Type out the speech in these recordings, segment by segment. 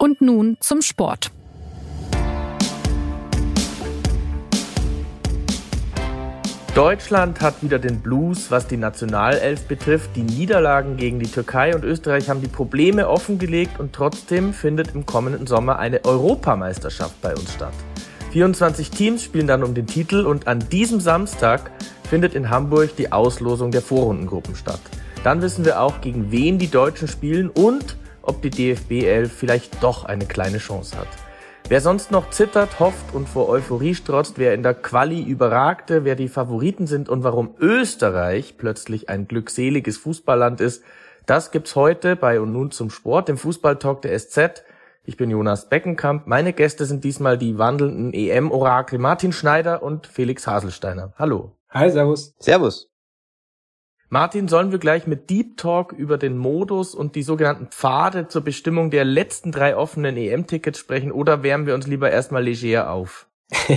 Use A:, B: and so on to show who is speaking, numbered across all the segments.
A: Und nun zum Sport.
B: Deutschland hat wieder den Blues, was die Nationalelf betrifft. Die Niederlagen gegen die Türkei und Österreich haben die Probleme offengelegt und trotzdem findet im kommenden Sommer eine Europameisterschaft bei uns statt. 24 Teams spielen dann um den Titel und an diesem Samstag findet in Hamburg die Auslosung der Vorrundengruppen statt. Dann wissen wir auch, gegen wen die Deutschen spielen und ob die DFB 11 vielleicht doch eine kleine Chance hat. Wer sonst noch zittert, hofft und vor Euphorie strotzt, wer in der Quali überragte, wer die Favoriten sind und warum Österreich plötzlich ein glückseliges Fußballland ist, das gibt's heute bei und nun zum Sport, dem Fußballtalk der SZ. Ich bin Jonas Beckenkamp. Meine Gäste sind diesmal die wandelnden EM-Orakel Martin Schneider und Felix Haselsteiner. Hallo.
C: Hi, servus.
D: Servus.
B: Martin, sollen wir gleich mit Deep Talk über den Modus und die sogenannten Pfade zur Bestimmung der letzten drei offenen EM-Tickets sprechen oder wärmen wir uns lieber erstmal leger auf?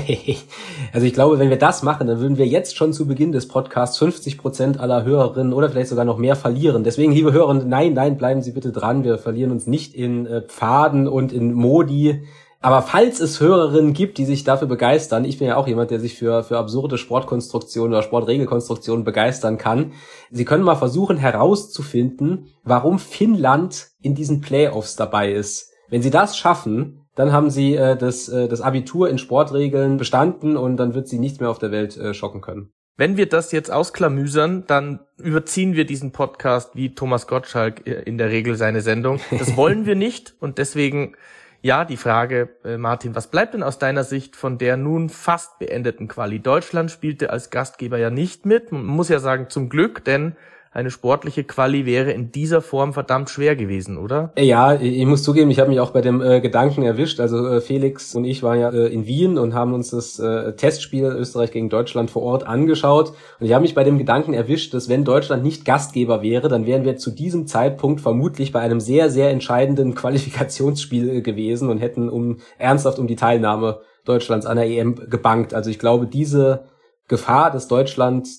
C: also ich glaube, wenn wir das machen, dann würden wir jetzt schon zu Beginn des Podcasts 50 Prozent aller Hörerinnen oder vielleicht sogar noch mehr verlieren. Deswegen, liebe Hörerinnen, nein, nein, bleiben Sie bitte dran. Wir verlieren uns nicht in äh, Pfaden und in Modi. Aber falls es Hörerinnen gibt, die sich dafür begeistern, ich bin ja auch jemand, der sich für, für absurde Sportkonstruktionen oder Sportregelkonstruktionen begeistern kann, Sie können mal versuchen herauszufinden, warum Finnland in diesen Playoffs dabei ist. Wenn Sie das schaffen, dann haben Sie äh, das, äh, das Abitur in Sportregeln bestanden und dann wird Sie nichts mehr auf der Welt äh, schocken können.
B: Wenn wir das jetzt ausklamüsern, dann überziehen wir diesen Podcast wie Thomas Gottschalk äh, in der Regel seine Sendung. Das wollen wir nicht und deswegen ja, die Frage, äh, Martin, was bleibt denn aus deiner Sicht von der nun fast beendeten Quali? Deutschland spielte als Gastgeber ja nicht mit. Man muss ja sagen, zum Glück, denn eine sportliche Quali wäre in dieser Form verdammt schwer gewesen, oder?
C: Ja, ich muss zugeben, ich habe mich auch bei dem äh, Gedanken erwischt. Also äh, Felix und ich waren ja äh, in Wien und haben uns das äh, Testspiel Österreich gegen Deutschland vor Ort angeschaut. Und ich habe mich bei dem Gedanken erwischt, dass wenn Deutschland nicht Gastgeber wäre, dann wären wir zu diesem Zeitpunkt vermutlich bei einem sehr, sehr entscheidenden Qualifikationsspiel äh, gewesen und hätten um ernsthaft um die Teilnahme Deutschlands an der EM gebankt. Also ich glaube, diese Gefahr, dass Deutschland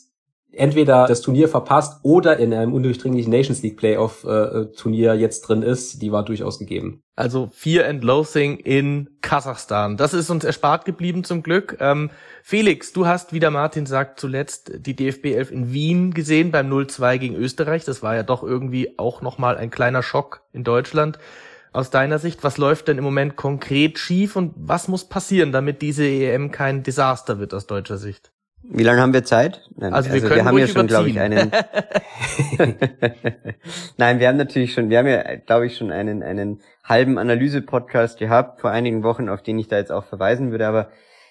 C: entweder das Turnier verpasst oder in einem undurchdringlichen Nations League Playoff äh, Turnier jetzt drin ist, die war durchaus gegeben.
B: Also Fear and Loathing in Kasachstan. Das ist uns erspart geblieben zum Glück. Ähm, Felix, du hast, wie der Martin sagt, zuletzt die DFB 11 in Wien gesehen beim 0-2 gegen Österreich. Das war ja doch irgendwie auch nochmal ein kleiner Schock in Deutschland. Aus deiner Sicht, was läuft denn im Moment konkret schief und was muss passieren, damit diese EM kein Desaster wird aus deutscher Sicht?
D: Wie lange haben wir Zeit?
B: Nein, also, wir, also wir haben ja schon, glaube ich, einen.
D: Nein, wir haben natürlich schon, wir haben ja, glaube ich, schon einen einen halben Analyse-Podcast gehabt vor einigen Wochen, auf den ich da jetzt auch verweisen würde. Aber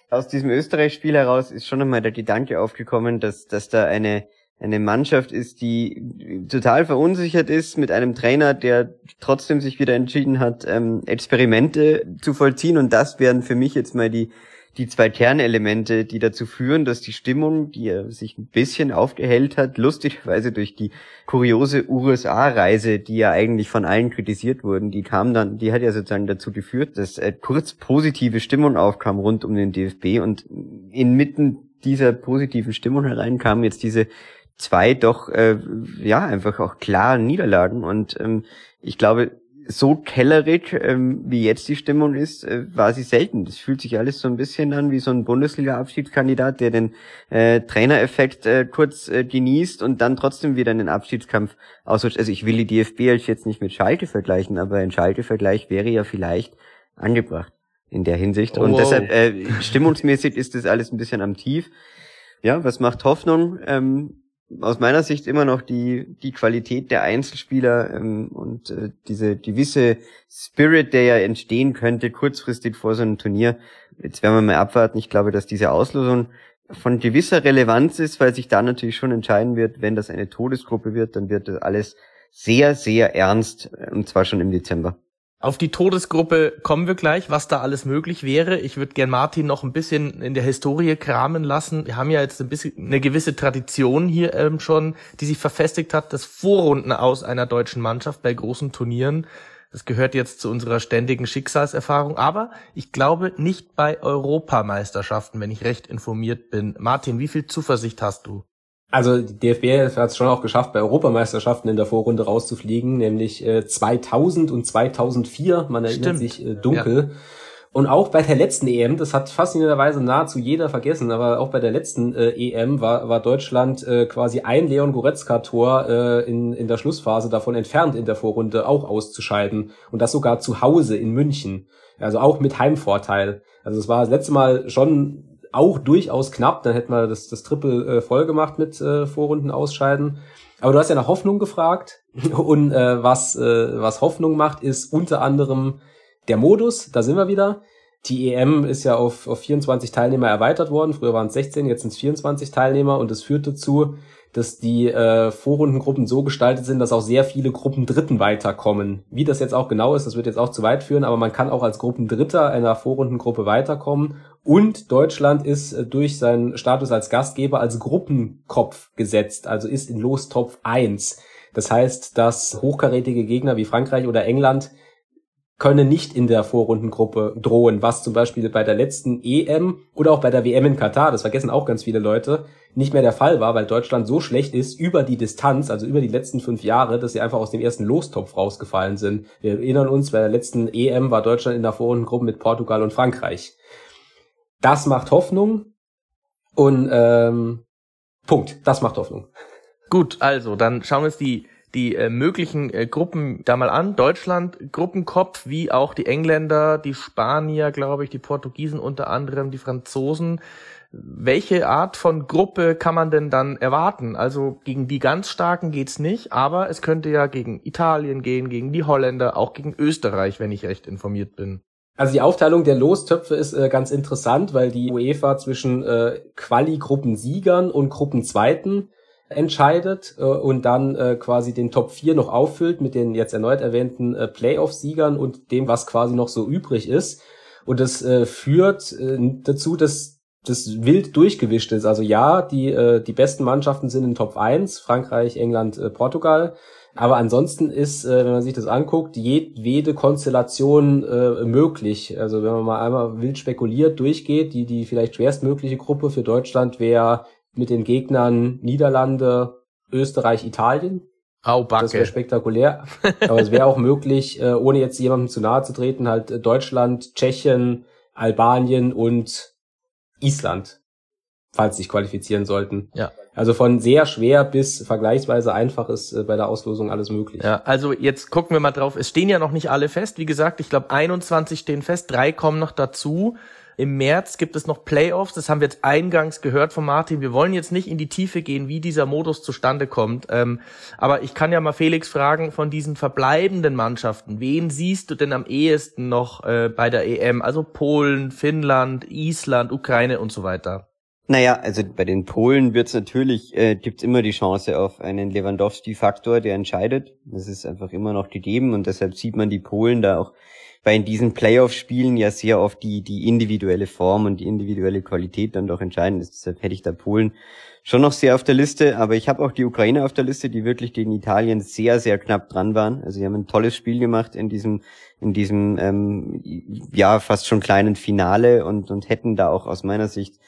D: aus diesem Österreich-Spiel heraus ist schon nochmal der Gedanke aufgekommen, dass dass da eine eine Mannschaft ist, die total verunsichert ist mit einem Trainer, der trotzdem sich wieder entschieden hat, ähm, Experimente zu vollziehen. Und das wären für mich jetzt mal die die zwei Kernelemente, die dazu führen, dass die Stimmung, die sich ein bisschen aufgehellt hat, lustigerweise durch die kuriose USA-Reise, die ja eigentlich von allen kritisiert wurden, die kam dann, die hat ja sozusagen dazu geführt, dass äh, kurz positive Stimmung aufkam rund um den DFB und inmitten dieser positiven Stimmung herein kamen jetzt diese zwei doch äh, ja einfach auch klaren Niederlagen und ähm, ich glaube so kellerig, ähm, wie jetzt die Stimmung ist, äh, war sie selten. Das fühlt sich alles so ein bisschen an wie so ein Bundesliga-Abschiedskandidat, der den äh, Trainereffekt äh, kurz äh, genießt und dann trotzdem wieder in den Abschiedskampf ausrutscht. Also ich will die DFB jetzt nicht mit Schalke vergleichen, aber ein Schalke-Vergleich wäre ja vielleicht angebracht in der Hinsicht. Und wow. deshalb äh, stimmungsmäßig ist das alles ein bisschen am Tief. Ja, was macht Hoffnung? Ähm, aus meiner Sicht immer noch die, die Qualität der Einzelspieler ähm, und äh, diese gewisse Spirit, der ja entstehen könnte, kurzfristig vor so einem Turnier. Jetzt werden wir mal abwarten. Ich glaube, dass diese Auslosung von gewisser Relevanz ist, weil sich da natürlich schon entscheiden wird, wenn das eine Todesgruppe wird, dann wird das alles sehr, sehr ernst, äh, und zwar schon im Dezember.
B: Auf die Todesgruppe kommen wir gleich, was da alles möglich wäre. Ich würde gern Martin noch ein bisschen in der Historie kramen lassen. Wir haben ja jetzt ein bisschen eine gewisse Tradition hier ähm, schon, die sich verfestigt hat, das Vorrunden aus einer deutschen Mannschaft bei großen Turnieren. Das gehört jetzt zu unserer ständigen Schicksalserfahrung, aber ich glaube nicht bei Europameisterschaften, wenn ich recht informiert bin. Martin, wie viel Zuversicht hast du?
C: Also die DFB hat es schon auch geschafft, bei Europameisterschaften in der Vorrunde rauszufliegen, nämlich äh, 2000 und 2004, man erinnert Stimmt. sich äh, dunkel. Ja. Und auch bei der letzten EM, das hat faszinierenderweise nahezu jeder vergessen, aber auch bei der letzten äh, EM war, war Deutschland äh, quasi ein Leon Goretzka-Tor äh, in, in der Schlussphase davon entfernt, in der Vorrunde auch auszuscheiden. Und das sogar zu Hause in München. Also auch mit Heimvorteil. Also es war das letzte Mal schon auch durchaus knapp. Dann hätten wir das, das Triple äh, voll gemacht mit äh, Vorrunden ausscheiden. Aber du hast ja nach Hoffnung gefragt. Und äh, was, äh, was Hoffnung macht, ist unter anderem der Modus. Da sind wir wieder. Die EM ist ja auf, auf 24 Teilnehmer erweitert worden. Früher waren es 16, jetzt sind es 24 Teilnehmer. Und das führt dazu, dass die äh, Vorrundengruppen so gestaltet sind, dass auch sehr viele Gruppen Dritten weiterkommen. Wie das jetzt auch genau ist, das wird jetzt auch zu weit führen, aber man kann auch als Gruppendritter einer Vorrundengruppe weiterkommen. Und Deutschland ist äh, durch seinen Status als Gastgeber als Gruppenkopf gesetzt, also ist in Lostopf 1. Das heißt, dass hochkarätige Gegner wie Frankreich oder England können nicht in der Vorrundengruppe drohen, was zum Beispiel bei der letzten EM oder auch bei der WM in Katar, das vergessen auch ganz viele Leute, nicht mehr der Fall war, weil Deutschland so schlecht ist über die Distanz, also über die letzten fünf Jahre, dass sie einfach aus dem ersten Lostopf rausgefallen sind. Wir erinnern uns, bei der letzten EM war Deutschland in der Vorrundengruppe mit Portugal und Frankreich. Das macht Hoffnung und ähm, Punkt, das macht Hoffnung.
B: Gut, also dann schauen wir uns die die äh, möglichen äh, Gruppen da mal an. Deutschland, Gruppenkopf, wie auch die Engländer, die Spanier, glaube ich, die Portugiesen unter anderem, die Franzosen. Welche Art von Gruppe kann man denn dann erwarten? Also gegen die ganz Starken geht's nicht, aber es könnte ja gegen Italien gehen, gegen die Holländer, auch gegen Österreich, wenn ich recht informiert bin.
C: Also die Aufteilung der Lostöpfe ist äh, ganz interessant, weil die UEFA zwischen äh, Quali-Gruppensiegern und Gruppenzweiten entscheidet äh, und dann äh, quasi den Top 4 noch auffüllt mit den jetzt erneut erwähnten äh, Playoff-Siegern und dem, was quasi noch so übrig ist. Und das äh, führt äh, dazu, dass das wild durchgewischt ist. Also ja, die, äh, die besten Mannschaften sind in Top 1, Frankreich, England, äh, Portugal. Aber ansonsten ist, äh, wenn man sich das anguckt, jedwede Konstellation äh, möglich. Also wenn man mal einmal wild spekuliert durchgeht, die, die vielleicht schwerstmögliche Gruppe für Deutschland wäre mit den Gegnern Niederlande, Österreich, Italien.
B: Au, Backe.
C: Das wäre spektakulär. Aber es wäre auch möglich, äh, ohne jetzt jemandem zu nahe zu treten, halt äh, Deutschland, Tschechien, Albanien und Island, falls sich qualifizieren sollten.
B: Ja.
C: Also von sehr schwer bis vergleichsweise einfach ist äh, bei der Auslosung alles möglich.
B: Ja, also jetzt gucken wir mal drauf. Es stehen ja noch nicht alle fest. Wie gesagt, ich glaube 21 stehen fest, drei kommen noch dazu. Im März gibt es noch Playoffs, das haben wir jetzt eingangs gehört von Martin. Wir wollen jetzt nicht in die Tiefe gehen, wie dieser Modus zustande kommt. Ähm, aber ich kann ja mal Felix fragen, von diesen verbleibenden Mannschaften, wen siehst du denn am ehesten noch äh, bei der EM? Also Polen, Finnland, Island, Ukraine und so weiter.
D: Naja, also bei den Polen wird's natürlich, äh, gibt's immer die Chance auf einen Lewandowski-Faktor, der entscheidet. Das ist einfach immer noch gegeben und deshalb sieht man die Polen da auch weil in diesen Playoff-Spielen ja sehr oft die, die individuelle Form und die individuelle Qualität dann doch entscheidend ist. Deshalb hätte ich da Polen schon noch sehr auf der Liste, aber ich habe auch die Ukraine auf der Liste, die wirklich gegen Italien sehr, sehr knapp dran waren. Also sie haben ein tolles Spiel gemacht in diesem, in diesem ähm, ja fast schon kleinen Finale und, und hätten da auch aus meiner Sicht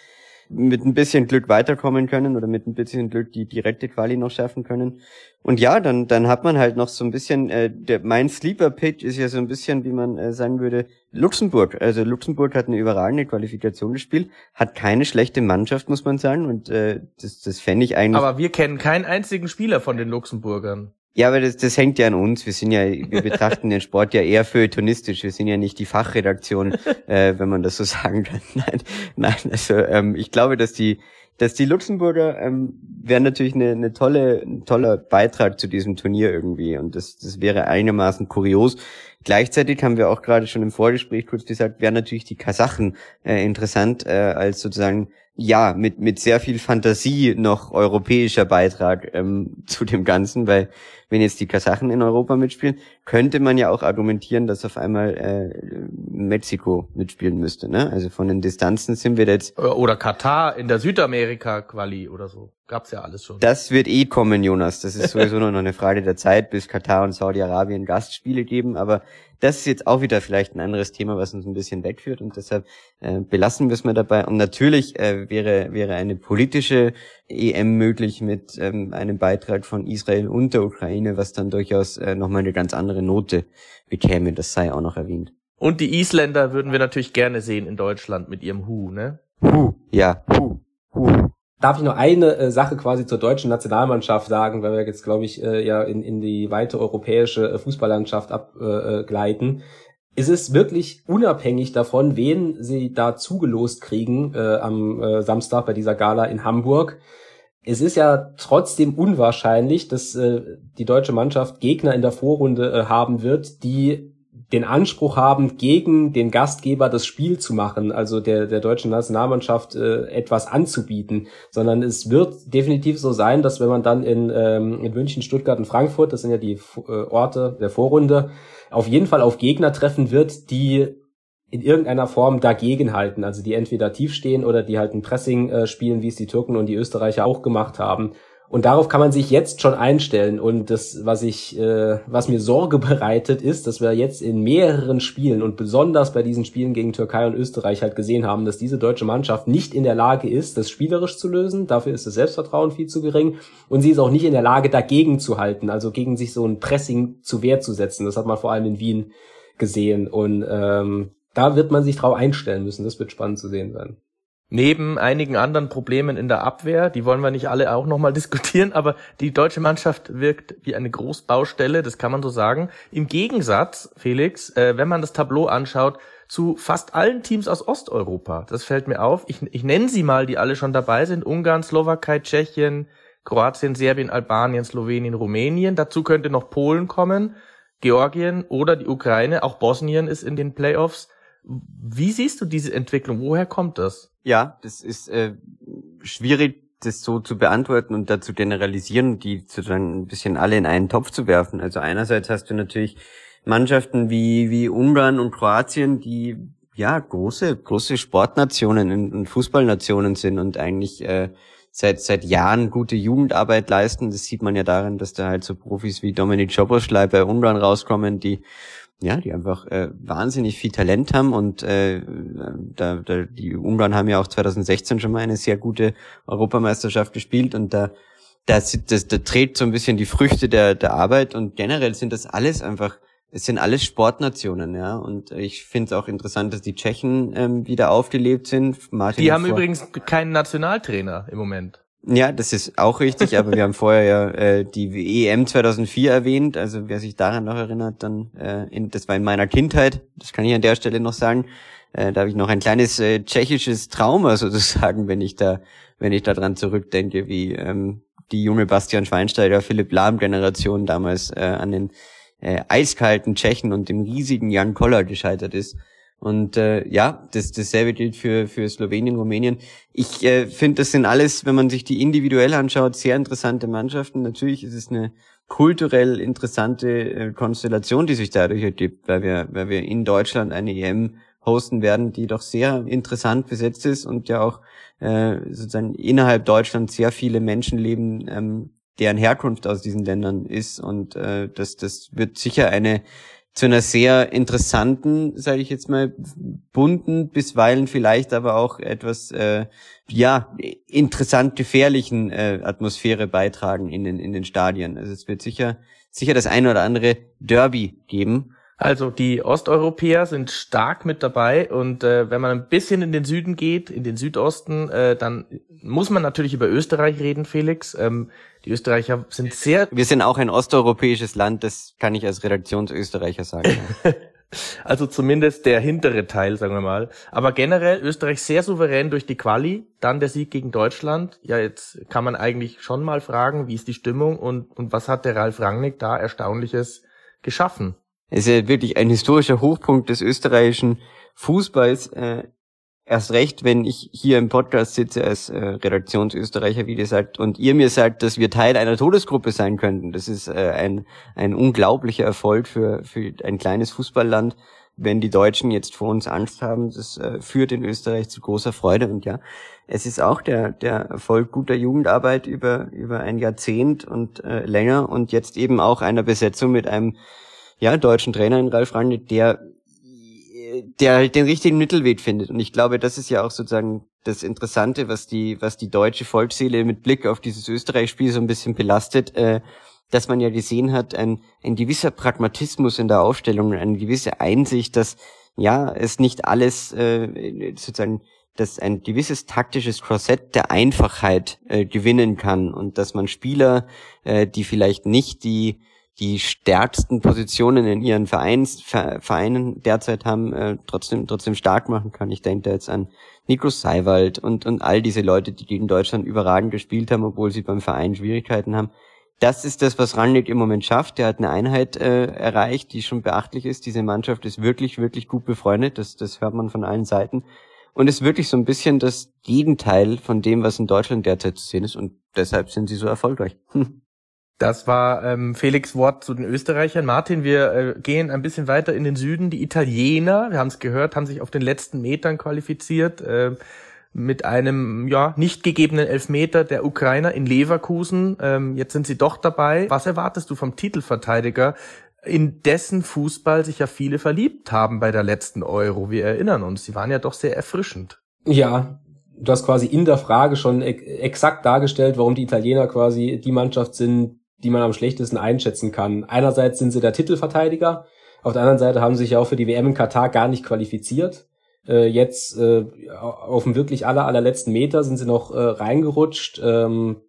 D: mit ein bisschen Glück weiterkommen können oder mit ein bisschen Glück die direkte Quali noch schaffen können. Und ja, dann, dann hat man halt noch so ein bisschen, äh, der, mein Sleeper-Pitch ist ja so ein bisschen, wie man äh, sagen würde, Luxemburg. Also Luxemburg hat eine überragende Qualifikation gespielt, hat keine schlechte Mannschaft, muss man sagen. Und äh, das, das fände ich eigentlich.
B: Aber wir kennen keinen einzigen Spieler von den Luxemburgern.
D: Ja, aber das, das hängt ja an uns. Wir sind ja, wir betrachten den Sport ja eher feuilletonistisch. Wir sind ja nicht die Fachredaktion, äh, wenn man das so sagen kann. Nein, nein. Also ähm, ich glaube, dass die, dass die Luxemburger ähm, wären natürlich eine, eine tolle, ein toller Beitrag zu diesem Turnier irgendwie. Und das, das wäre einigermaßen kurios. Gleichzeitig haben wir auch gerade schon im Vorgespräch kurz gesagt, wären natürlich die Kasachen äh, interessant äh, als sozusagen ja, mit, mit sehr viel Fantasie noch europäischer Beitrag ähm, zu dem Ganzen, weil wenn jetzt die Kasachen in Europa mitspielen, könnte man ja auch argumentieren, dass auf einmal äh, Mexiko mitspielen müsste. Ne? Also von den Distanzen sind wir jetzt.
B: Oder Katar in der Südamerika-Quali oder so. Gab's ja alles schon.
D: Das wird eh kommen, Jonas. Das ist sowieso nur noch eine Frage der Zeit, bis Katar und Saudi-Arabien Gastspiele geben. Aber das ist jetzt auch wieder vielleicht ein anderes Thema, was uns ein bisschen wegführt. Und deshalb äh, belassen wir es mal dabei. Und natürlich äh, wäre, wäre eine politische EM möglich mit ähm, einem Beitrag von Israel und der Ukraine, was dann durchaus äh, nochmal eine ganz andere Note bekäme. Das sei auch noch erwähnt.
B: Und die Isländer würden wir natürlich gerne sehen in Deutschland mit ihrem Hu, ne?
D: Hu, ja, Hu, Hu.
C: Darf ich noch eine äh, Sache quasi zur deutschen Nationalmannschaft sagen, weil wir jetzt, glaube ich, äh, ja in, in die weite europäische äh, Fußballlandschaft abgleiten. Äh, es ist wirklich unabhängig davon, wen sie da zugelost kriegen äh, am äh, Samstag bei dieser Gala in Hamburg. Es ist ja trotzdem unwahrscheinlich, dass äh, die deutsche Mannschaft Gegner in der Vorrunde äh, haben wird, die den Anspruch haben, gegen den Gastgeber das Spiel zu machen, also der, der deutschen Nationalmannschaft äh, etwas anzubieten, sondern es wird definitiv so sein, dass wenn man dann in, ähm, in München, Stuttgart und Frankfurt, das sind ja die äh, Orte der Vorrunde, auf jeden Fall auf Gegner treffen wird, die in irgendeiner Form dagegen halten, also die entweder tief stehen oder die halt ein Pressing äh, spielen, wie es die Türken und die Österreicher auch gemacht haben. Und darauf kann man sich jetzt schon einstellen. Und das, was ich, äh, was mir Sorge bereitet, ist, dass wir jetzt in mehreren Spielen und besonders bei diesen Spielen gegen Türkei und Österreich halt gesehen haben, dass diese deutsche Mannschaft nicht in der Lage ist, das spielerisch zu lösen. Dafür ist das Selbstvertrauen viel zu gering. Und sie ist auch nicht in der Lage, dagegen zu halten, also gegen sich so ein Pressing zu Wehr zu setzen. Das hat man vor allem in Wien gesehen. Und ähm, da wird man sich drauf einstellen müssen. Das wird spannend zu sehen sein.
B: Neben einigen anderen Problemen in der Abwehr, die wollen wir nicht alle auch nochmal diskutieren, aber die deutsche Mannschaft wirkt wie eine Großbaustelle, das kann man so sagen. Im Gegensatz, Felix, äh, wenn man das Tableau anschaut, zu fast allen Teams aus Osteuropa. Das fällt mir auf. Ich, ich nenne sie mal, die alle schon dabei sind. Ungarn, Slowakei, Tschechien, Kroatien, Serbien, Albanien, Slowenien, Rumänien. Dazu könnte noch Polen kommen, Georgien oder die Ukraine. Auch Bosnien ist in den Playoffs. Wie siehst du diese Entwicklung? Woher kommt das?
D: Ja, das ist äh, schwierig, das so zu beantworten und dazu generalisieren, die sozusagen ein bisschen alle in einen Topf zu werfen. Also einerseits hast du natürlich Mannschaften wie, wie Ungarn und Kroatien, die ja große, große Sportnationen und Fußballnationen sind und eigentlich äh, seit seit Jahren gute Jugendarbeit leisten. Das sieht man ja daran, dass da halt so Profis wie Dominik Schoboschlei bei Ungarn rauskommen, die ja, die einfach äh, wahnsinnig viel Talent haben und äh, da, da, die Ungarn haben ja auch 2016 schon mal eine sehr gute Europameisterschaft gespielt und da das, das, da trägt so ein bisschen die Früchte der, der Arbeit und generell sind das alles einfach, es sind alles Sportnationen, ja. Und ich finde es auch interessant, dass die Tschechen ähm, wieder aufgelebt sind.
B: Martin die haben übrigens keinen Nationaltrainer im Moment.
D: Ja, das ist auch richtig, aber wir haben vorher ja äh, die EM 2004 erwähnt, also wer sich daran noch erinnert, dann äh, in, das war in meiner Kindheit, das kann ich an der Stelle noch sagen, äh, da habe ich noch ein kleines äh, tschechisches Trauma sozusagen, wenn ich da, wenn ich da dran zurückdenke, wie ähm, die junge Bastian Schweinsteiger, Philipp Lahm Generation damals äh, an den äh, eiskalten Tschechen und dem riesigen Jan Koller gescheitert ist. Und äh, ja, das, dasselbe gilt für, für Slowenien, Rumänien. Ich äh, finde, das sind alles, wenn man sich die individuell anschaut, sehr interessante Mannschaften. Natürlich ist es eine kulturell interessante äh, Konstellation, die sich dadurch ergibt, weil wir, weil wir in Deutschland eine EM hosten werden, die doch sehr interessant besetzt ist und ja auch äh, sozusagen innerhalb Deutschlands sehr viele Menschen leben, ähm, deren Herkunft aus diesen Ländern ist. Und äh, das, das wird sicher eine zu einer sehr interessanten, sage ich jetzt mal, bunten, bisweilen vielleicht aber auch etwas äh, ja interessant gefährlichen äh, Atmosphäre beitragen in den in den Stadien. Also es wird sicher sicher das ein oder andere Derby geben
B: also die Osteuropäer sind stark mit dabei und äh, wenn man ein bisschen in den Süden geht, in den Südosten, äh, dann muss man natürlich über Österreich reden, Felix. Ähm, die Österreicher sind sehr.
D: Wir sind auch ein osteuropäisches Land, das kann ich als Redaktionsösterreicher sagen.
B: also zumindest der hintere Teil, sagen wir mal. Aber generell Österreich sehr souverän durch die Quali, dann der Sieg gegen Deutschland. Ja, jetzt kann man eigentlich schon mal fragen, wie ist die Stimmung und, und was hat der Ralf Rangnick da Erstaunliches geschaffen?
D: Es ist ja wirklich ein historischer Hochpunkt des österreichischen Fußballs. Äh, erst recht, wenn ich hier im Podcast sitze als äh, Redaktionsösterreicher, wie gesagt, und ihr mir sagt, dass wir Teil einer Todesgruppe sein könnten. Das ist äh, ein, ein unglaublicher Erfolg für, für ein kleines Fußballland. Wenn die Deutschen jetzt vor uns Angst haben, das äh, führt in Österreich zu großer Freude. Und ja, es ist auch der, der Erfolg guter Jugendarbeit über, über ein Jahrzehnt und äh, länger und jetzt eben auch einer Besetzung mit einem ja, deutschen Trainer in Ralf Rangnick, der der halt den richtigen Mittelweg findet. Und ich glaube, das ist ja auch sozusagen das Interessante, was die, was die deutsche Volksseele mit Blick auf dieses Österreich-Spiel so ein bisschen belastet, äh, dass man ja gesehen hat, ein, ein gewisser Pragmatismus in der Aufstellung, eine gewisse Einsicht, dass ja es nicht alles äh, sozusagen dass ein gewisses taktisches Korsett der Einfachheit äh, gewinnen kann und dass man Spieler, äh, die vielleicht nicht die die stärksten Positionen in ihren Vereins, Vereinen derzeit haben, äh, trotzdem, trotzdem stark machen kann. Ich denke da jetzt an Nico Seiwald und, und all diese Leute, die gegen Deutschland überragend gespielt haben, obwohl sie beim Verein Schwierigkeiten haben. Das ist das, was Rangnick im Moment schafft. Er hat eine Einheit äh, erreicht, die schon beachtlich ist. Diese Mannschaft ist wirklich, wirklich gut befreundet. Das, das hört man von allen Seiten. Und ist wirklich so ein bisschen das Gegenteil von dem, was in Deutschland derzeit zu sehen ist. Und deshalb sind sie so erfolgreich.
B: Das war ähm, Felix Wort zu den Österreichern. Martin, wir äh, gehen ein bisschen weiter in den Süden. Die Italiener, wir haben es gehört, haben sich auf den letzten Metern qualifiziert äh, mit einem ja nicht gegebenen Elfmeter der Ukrainer in Leverkusen. Ähm, jetzt sind sie doch dabei. Was erwartest du vom Titelverteidiger, in dessen Fußball sich ja viele verliebt haben bei der letzten Euro? Wir erinnern uns, sie waren ja doch sehr erfrischend.
C: Ja, du hast quasi in der Frage schon exakt dargestellt, warum die Italiener quasi die Mannschaft sind, die man am schlechtesten einschätzen kann. Einerseits sind sie der Titelverteidiger, auf der anderen Seite haben sie sich ja auch für die WM in Katar gar nicht qualifiziert. Äh, jetzt äh, auf dem wirklich aller, allerletzten Meter sind sie noch äh, reingerutscht. Ähm,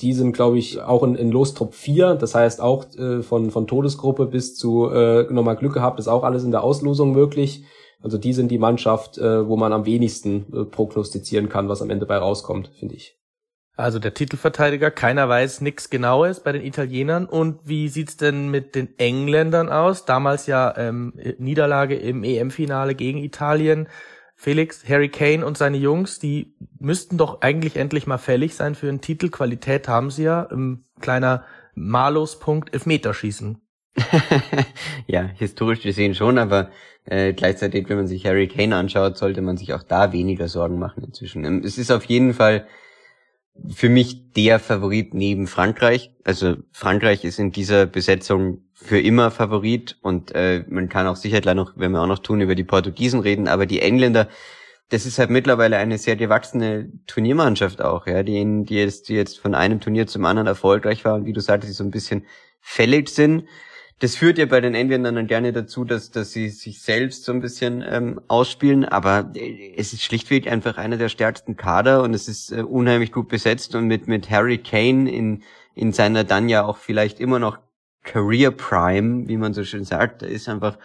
C: die sind, glaube ich, auch in, in Los Top 4. Das heißt auch äh, von, von Todesgruppe bis zu äh, nochmal Glück gehabt, ist auch alles in der Auslosung möglich. Also die sind die Mannschaft, äh, wo man am wenigsten äh, prognostizieren kann, was am Ende bei rauskommt, finde ich.
B: Also der Titelverteidiger, keiner weiß nichts Genaues bei den Italienern. Und wie sieht's denn mit den Engländern aus? Damals ja ähm, Niederlage im EM-Finale gegen Italien. Felix, Harry Kane und seine Jungs, die müssten doch eigentlich endlich mal fällig sein für einen Titel. Qualität haben sie ja. Ein kleiner Maluspunkt Elfmeterschießen.
D: ja, historisch gesehen schon, aber äh, gleichzeitig, wenn man sich Harry Kane anschaut, sollte man sich auch da weniger Sorgen machen inzwischen. Ähm, es ist auf jeden Fall für mich der Favorit neben Frankreich. Also Frankreich ist in dieser Besetzung für immer Favorit und äh, man kann auch sicher gleich noch, wenn wir auch noch tun, über die Portugiesen reden, aber die Engländer, das ist halt mittlerweile eine sehr gewachsene Turniermannschaft auch, ja, die, die jetzt, die jetzt von einem Turnier zum anderen erfolgreich war und wie du sagtest, die so ein bisschen fällig sind das führt ja bei den Engländern dann gerne dazu, dass, dass sie sich selbst so ein bisschen ähm, ausspielen, aber äh, es ist schlichtweg einfach einer der stärksten Kader und es ist äh, unheimlich gut besetzt und mit, mit Harry Kane in, in seiner dann ja auch vielleicht immer noch Career Prime, wie man so schön sagt, da ist einfach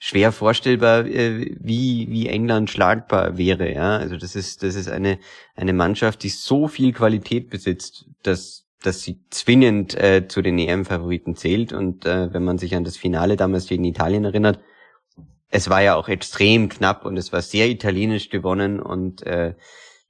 D: schwer vorstellbar, äh, wie, wie England schlagbar wäre, ja. Also das ist, das ist eine, eine Mannschaft, die so viel Qualität besitzt, dass dass sie zwingend äh, zu den EM-Favoriten zählt. Und äh, wenn man sich an das Finale damals gegen Italien erinnert, es war ja auch extrem knapp und es war sehr italienisch gewonnen und äh,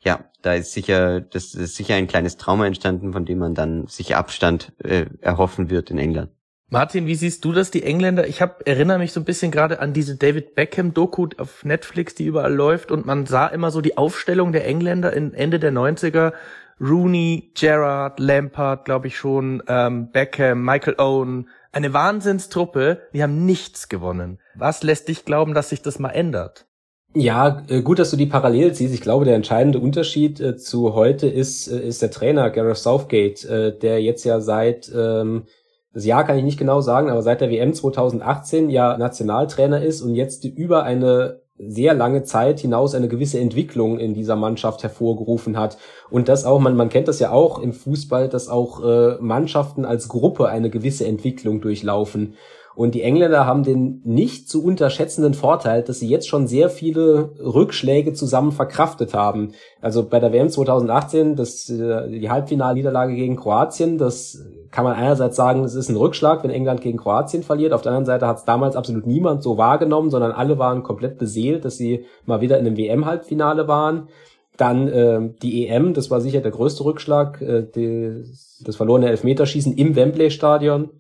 D: ja, da ist sicher, das ist sicher ein kleines Trauma entstanden, von dem man dann sich Abstand äh, erhoffen wird in England.
B: Martin, wie siehst du das, die Engländer? Ich hab, erinnere mich so ein bisschen gerade an diese David Beckham-Doku auf Netflix, die überall läuft und man sah immer so die Aufstellung der Engländer in Ende der 90er Rooney, Gerrard, Lampard, glaube ich schon, ähm, Beckham, Michael Owen, eine Wahnsinnstruppe, die haben nichts gewonnen. Was lässt dich glauben, dass sich das mal ändert?
C: Ja, äh, gut, dass du die parallel siehst. Ich glaube, der entscheidende Unterschied äh, zu heute ist, äh, ist der Trainer Gareth Southgate, äh, der jetzt ja seit, ähm, das Jahr kann ich nicht genau sagen, aber seit der WM 2018 ja Nationaltrainer ist und jetzt über eine sehr lange Zeit hinaus eine gewisse Entwicklung in dieser Mannschaft hervorgerufen hat. Und das auch, man, man kennt das ja auch im Fußball, dass auch äh, Mannschaften als Gruppe eine gewisse Entwicklung durchlaufen. Und die Engländer haben den nicht zu unterschätzenden Vorteil, dass sie jetzt schon sehr viele Rückschläge zusammen verkraftet haben. Also bei der WM 2018, das, äh, die Halbfinalniederlage gegen Kroatien, das kann man einerseits sagen, es ist ein Rückschlag, wenn England gegen Kroatien verliert. Auf der anderen Seite hat es damals absolut niemand so wahrgenommen, sondern alle waren komplett beseelt, dass sie mal wieder in einem WM-Halbfinale waren. Dann äh, die EM, das war sicher der größte Rückschlag, äh, die, das verlorene Elfmeterschießen im Wembley-Stadion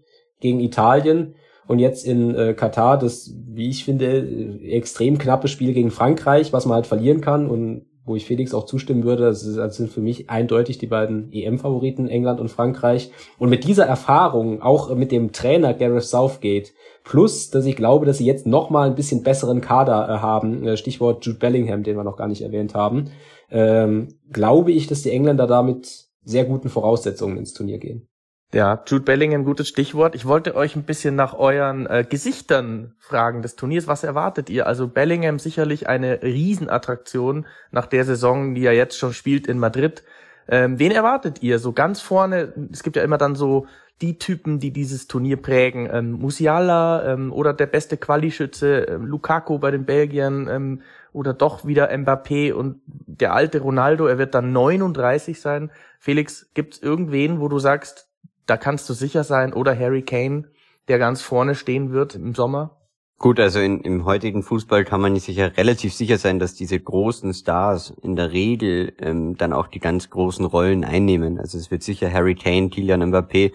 C: gegen Italien. Und jetzt in äh, Katar das, wie ich finde, äh, extrem knappe Spiel gegen Frankreich, was man halt verlieren kann und wo ich Felix auch zustimmen würde, das, ist, das sind für mich eindeutig die beiden EM-Favoriten, England und Frankreich. Und mit dieser Erfahrung, auch mit dem Trainer Gareth Southgate, plus, dass ich glaube, dass sie jetzt noch mal ein bisschen besseren Kader äh, haben, äh, Stichwort Jude Bellingham, den wir noch gar nicht erwähnt haben, ähm, glaube ich, dass die Engländer damit sehr guten Voraussetzungen ins Turnier gehen.
B: Ja, Jude Bellingham, gutes Stichwort. Ich wollte euch ein bisschen nach euren äh, Gesichtern fragen des Turniers. Was erwartet ihr? Also Bellingham sicherlich eine Riesenattraktion nach der Saison, die er jetzt schon spielt in Madrid. Ähm, wen erwartet ihr so ganz vorne? Es gibt ja immer dann so die Typen, die dieses Turnier prägen. Ähm, Musiala ähm, oder der beste Qualischütze, ähm, Lukaku bei den Belgiern ähm, oder doch wieder Mbappé und der alte Ronaldo, er wird dann 39 sein. Felix, gibt's irgendwen, wo du sagst, da kannst du sicher sein, oder Harry Kane, der ganz vorne stehen wird im Sommer?
D: Gut, also in, im heutigen Fußball kann man sich ja relativ sicher sein, dass diese großen Stars in der Regel ähm, dann auch die ganz großen Rollen einnehmen. Also es wird sicher Harry Kane, Kylian Mbappé,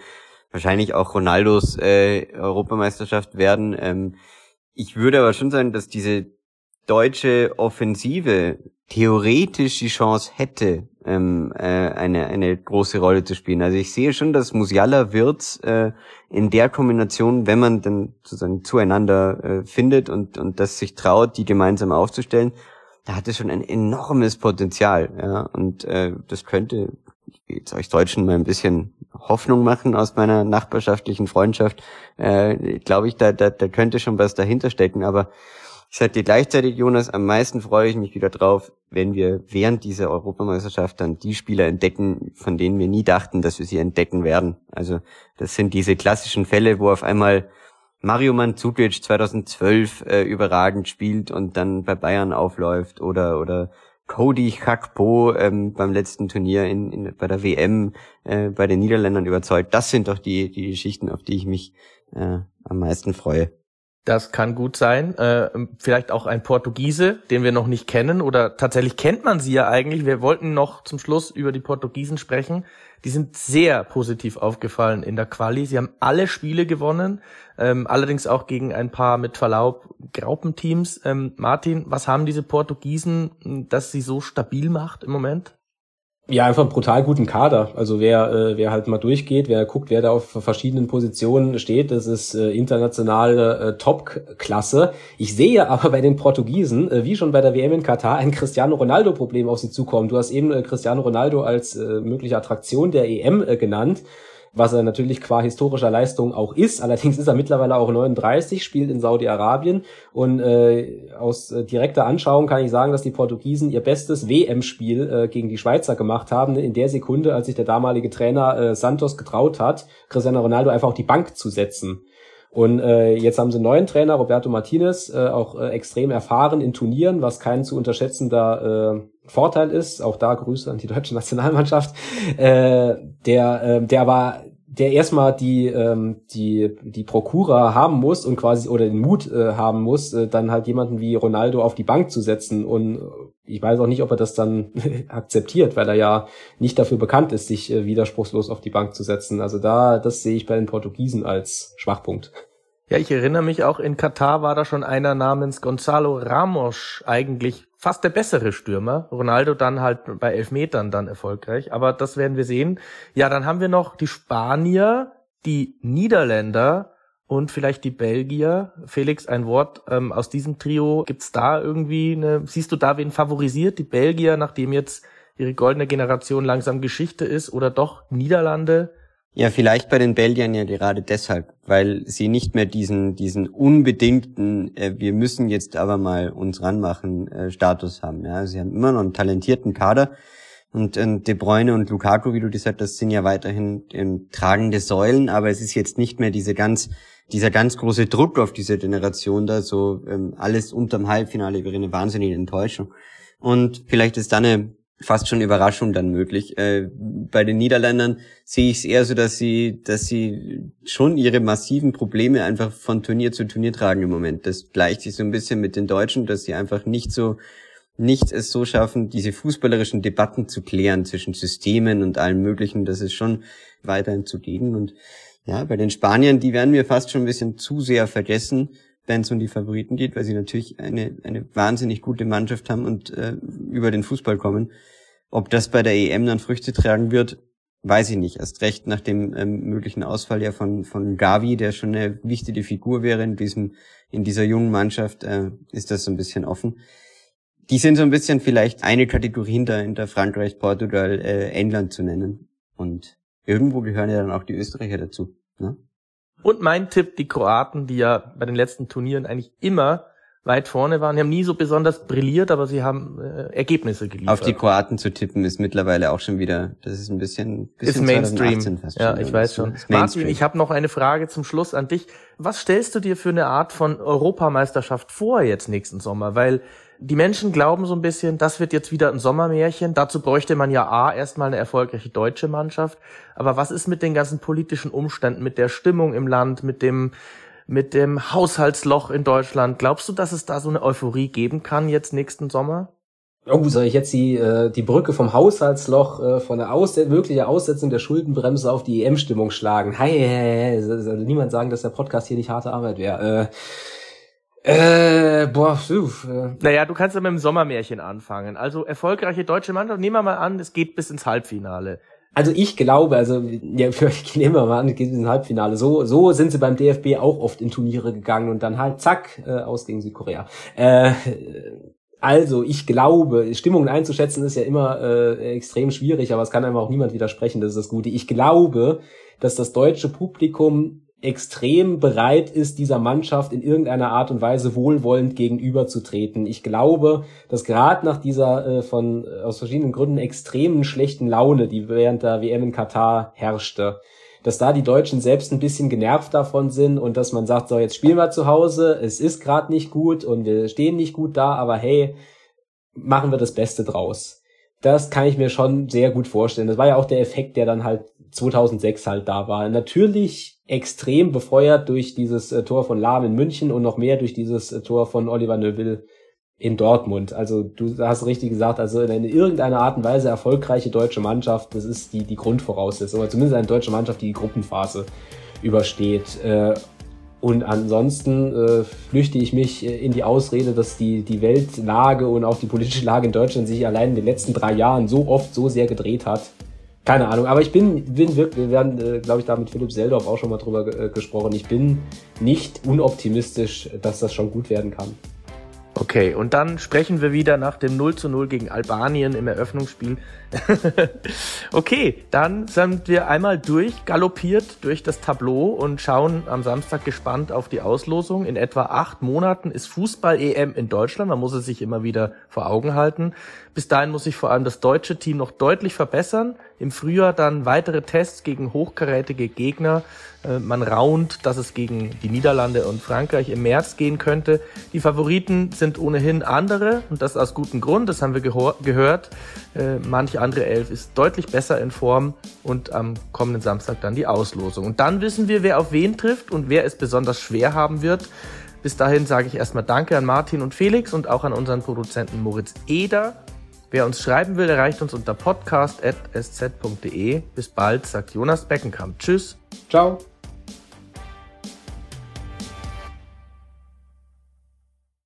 D: wahrscheinlich auch Ronaldos äh, Europameisterschaft werden. Ähm, ich würde aber schon sagen, dass diese deutsche Offensive theoretisch die Chance hätte, ähm, äh, eine, eine große Rolle zu spielen. Also ich sehe schon, dass Musiala Wirtz äh, in der Kombination, wenn man dann sozusagen zueinander äh, findet und, und das sich traut, die gemeinsam aufzustellen, da hat es schon ein enormes Potenzial. Ja? Und äh, das könnte jetzt euch Deutschen mal ein bisschen Hoffnung machen aus meiner nachbarschaftlichen Freundschaft. Äh, Glaube ich, da, da, da könnte schon was dahinter stecken, aber ich sage dir gleichzeitig, Jonas, am meisten freue ich mich wieder drauf, wenn wir während dieser Europameisterschaft dann die Spieler entdecken, von denen wir nie dachten, dass wir sie entdecken werden. Also das sind diese klassischen Fälle, wo auf einmal Mario Mandzukic 2012 äh, überragend spielt und dann bei Bayern aufläuft oder oder Cody Chakpo ähm, beim letzten Turnier in, in, bei der WM äh, bei den Niederländern überzeugt. Das sind doch die, die Geschichten, auf die ich mich äh, am meisten freue.
B: Das kann gut sein. Äh, vielleicht auch ein Portugiese, den wir noch nicht kennen. Oder tatsächlich kennt man sie ja eigentlich. Wir wollten noch zum Schluss über die Portugiesen sprechen. Die sind sehr positiv aufgefallen in der Quali. Sie haben alle Spiele gewonnen, ähm, allerdings auch gegen ein paar mit Verlaub Graupenteams. Ähm, Martin, was haben diese Portugiesen, dass sie so stabil macht im Moment?
C: Ja, einfach einen brutal guten Kader. Also wer, äh, wer halt mal durchgeht, wer guckt, wer da auf verschiedenen Positionen steht, das ist äh, internationale äh, Top-Klasse. Ich sehe aber bei den Portugiesen, äh, wie schon bei der WM in Katar, ein Cristiano Ronaldo-Problem auf sie zukommen. Du hast eben äh, Cristiano Ronaldo als äh, mögliche Attraktion der EM äh, genannt was er natürlich qua historischer Leistung auch ist. Allerdings ist er mittlerweile auch 39, spielt in Saudi-Arabien und äh, aus äh, direkter Anschauung kann ich sagen, dass die Portugiesen ihr bestes WM-Spiel äh, gegen die Schweizer gemacht haben, in der Sekunde, als sich der damalige Trainer äh, Santos getraut hat, Cristiano Ronaldo einfach auf die Bank zu setzen. Und äh, jetzt haben sie einen neuen Trainer, Roberto Martinez, äh, auch äh, extrem erfahren in Turnieren, was kein zu unterschätzender äh, Vorteil ist. Auch da Grüße an die deutsche Nationalmannschaft. Äh, der, äh, der war der erstmal die ähm, die die Prokura haben muss und quasi oder den Mut äh, haben muss, äh, dann halt jemanden wie Ronaldo auf die Bank zu setzen und ich weiß auch nicht, ob er das dann akzeptiert, weil er ja nicht dafür bekannt ist, sich äh, widerspruchslos auf die Bank zu setzen. Also da das sehe ich bei den Portugiesen als Schwachpunkt.
B: Ja, ich erinnere mich auch, in Katar war da schon einer namens Gonzalo Ramos eigentlich fast der bessere Stürmer. Ronaldo dann halt bei Elfmetern dann erfolgreich. Aber das werden wir sehen. Ja, dann haben wir noch die Spanier, die Niederländer und vielleicht die Belgier. Felix, ein Wort ähm, aus diesem Trio. Gibt's da irgendwie eine, siehst du da wen favorisiert? Die Belgier, nachdem jetzt ihre goldene Generation langsam Geschichte ist oder doch Niederlande?
D: Ja, vielleicht bei den Belgiern ja gerade deshalb, weil sie nicht mehr diesen, diesen unbedingten, äh, wir müssen jetzt aber mal uns ranmachen, äh, Status haben. Ja, sie haben immer noch einen talentierten Kader und äh, De Bruyne und Lukaku, wie du gesagt hast, sind ja weiterhin ähm, tragende Säulen, aber es ist jetzt nicht mehr diese ganz dieser ganz große Druck auf diese Generation da, so ähm, alles unterm Halbfinale wäre eine wahnsinnige Enttäuschung. Und vielleicht ist da eine fast schon Überraschung dann möglich. Äh, bei den Niederländern sehe ich es eher so, dass sie, dass sie schon ihre massiven Probleme einfach von Turnier zu Turnier tragen im Moment. Das gleicht sich so ein bisschen mit den Deutschen, dass sie einfach nicht so nicht es so schaffen, diese fußballerischen Debatten zu klären zwischen Systemen und allem Möglichen. Das ist schon weiterhin zugegen. Und ja, bei den Spaniern, die werden wir fast schon ein bisschen zu sehr vergessen wenn es um die Favoriten geht, weil sie natürlich eine, eine wahnsinnig gute Mannschaft haben und äh, über den Fußball kommen. Ob das bei der EM dann Früchte tragen wird, weiß ich nicht. Erst recht nach dem ähm, möglichen Ausfall ja von, von Gavi, der schon eine wichtige Figur wäre in diesem, in dieser jungen Mannschaft, äh, ist das so ein bisschen offen. Die sind so ein bisschen vielleicht eine Kategorie hinter, hinter Frankreich, Portugal, äh, England zu nennen. Und irgendwo gehören ja dann auch die Österreicher dazu. Ne?
B: Und mein Tipp, die Kroaten, die ja bei den letzten Turnieren eigentlich immer weit vorne waren. Die haben nie so besonders brilliert, aber sie haben äh, Ergebnisse geliefert.
D: Auf die Kroaten zu tippen ist mittlerweile auch schon wieder, das ist ein bisschen, bisschen
B: ist Mainstream. Ja, ich weiß schon. Martin, ich habe noch eine Frage zum Schluss an dich. Was stellst du dir für eine Art von Europameisterschaft vor jetzt nächsten Sommer? Weil die Menschen glauben so ein bisschen, das wird jetzt wieder ein Sommermärchen. Dazu bräuchte man ja A, erstmal eine erfolgreiche deutsche Mannschaft. Aber was ist mit den ganzen politischen Umständen, mit der Stimmung im Land, mit dem, mit dem Haushaltsloch in Deutschland? Glaubst du, dass es da so eine Euphorie geben kann jetzt nächsten Sommer?
C: Oh, soll ich jetzt die, äh, die Brücke vom Haushaltsloch äh, von der Aus mögliche Aussetzung der Schuldenbremse auf die EM-Stimmung schlagen? Hi, hey, hey, soll niemand sagen, dass der Podcast hier nicht harte Arbeit wäre. Äh, äh, boah, uff,
B: äh. Naja, du kannst ja mit dem Sommermärchen anfangen. Also erfolgreiche deutsche Mannschaft, nehmen wir mal an, es geht bis ins Halbfinale.
C: Also ich glaube, also ja, ich nehme mal an, es geht bis ins Halbfinale. So, so sind sie beim DFB auch oft in Turniere gegangen und dann halt zack äh, aus gegen Südkorea. Äh, also ich glaube, Stimmungen einzuschätzen ist ja immer äh, extrem schwierig, aber es kann einem auch niemand widersprechen. Das ist das Gute. Ich glaube, dass das deutsche Publikum extrem bereit ist, dieser Mannschaft in irgendeiner Art und Weise wohlwollend gegenüberzutreten. Ich glaube, dass gerade nach dieser äh, von äh, aus verschiedenen Gründen extremen schlechten Laune, die während der WM in Katar herrschte, dass da die Deutschen selbst ein bisschen genervt davon sind und dass man sagt, so jetzt spielen wir zu Hause, es ist gerade nicht gut und wir stehen nicht gut da, aber hey, machen wir das Beste draus. Das kann ich mir schon sehr gut vorstellen. Das war ja auch der Effekt, der dann halt 2006 halt da war. Natürlich extrem befeuert durch dieses äh, Tor von Lahm in München und noch mehr durch dieses äh, Tor von Oliver Neuville in Dortmund. Also du hast richtig gesagt, also in irgendeiner Art und Weise erfolgreiche deutsche Mannschaft, das ist die, die Grundvoraussetzung, oder zumindest eine deutsche Mannschaft, die die Gruppenphase übersteht. Äh, und ansonsten äh, flüchte ich mich in die Ausrede, dass die, die Weltlage und auch die politische Lage in Deutschland sich allein in den letzten drei Jahren so oft so sehr gedreht hat, keine Ahnung, aber ich bin, bin wirklich, wir werden, äh, glaube ich, da mit Philipp Seldorf auch schon mal drüber äh, gesprochen. Ich bin nicht unoptimistisch, dass das schon gut werden kann.
B: Okay, und dann sprechen wir wieder nach dem 0 zu 0 gegen Albanien im Eröffnungsspiel. okay, dann sind wir einmal durch, galoppiert durch das Tableau und schauen am Samstag gespannt auf die Auslosung. In etwa acht Monaten ist Fußball-EM in Deutschland. Man muss es sich immer wieder vor Augen halten. Bis dahin muss sich vor allem das deutsche Team noch deutlich verbessern. Im Frühjahr dann weitere Tests gegen hochkarätige Gegner. Äh, man raunt, dass es gegen die Niederlande und Frankreich im März gehen könnte. Die Favoriten sind ohnehin andere und das aus gutem Grund, das haben wir gehört. Äh, manche andere Elf ist deutlich besser in Form und am kommenden Samstag dann die Auslosung. Und dann wissen wir, wer auf wen trifft und wer es besonders schwer haben wird. Bis dahin sage ich erstmal Danke an Martin und Felix und auch an unseren Produzenten Moritz Eder. Wer uns schreiben will, erreicht uns unter podcast.sz.de. Bis bald, sagt Jonas Beckenkamp. Tschüss.
C: Ciao.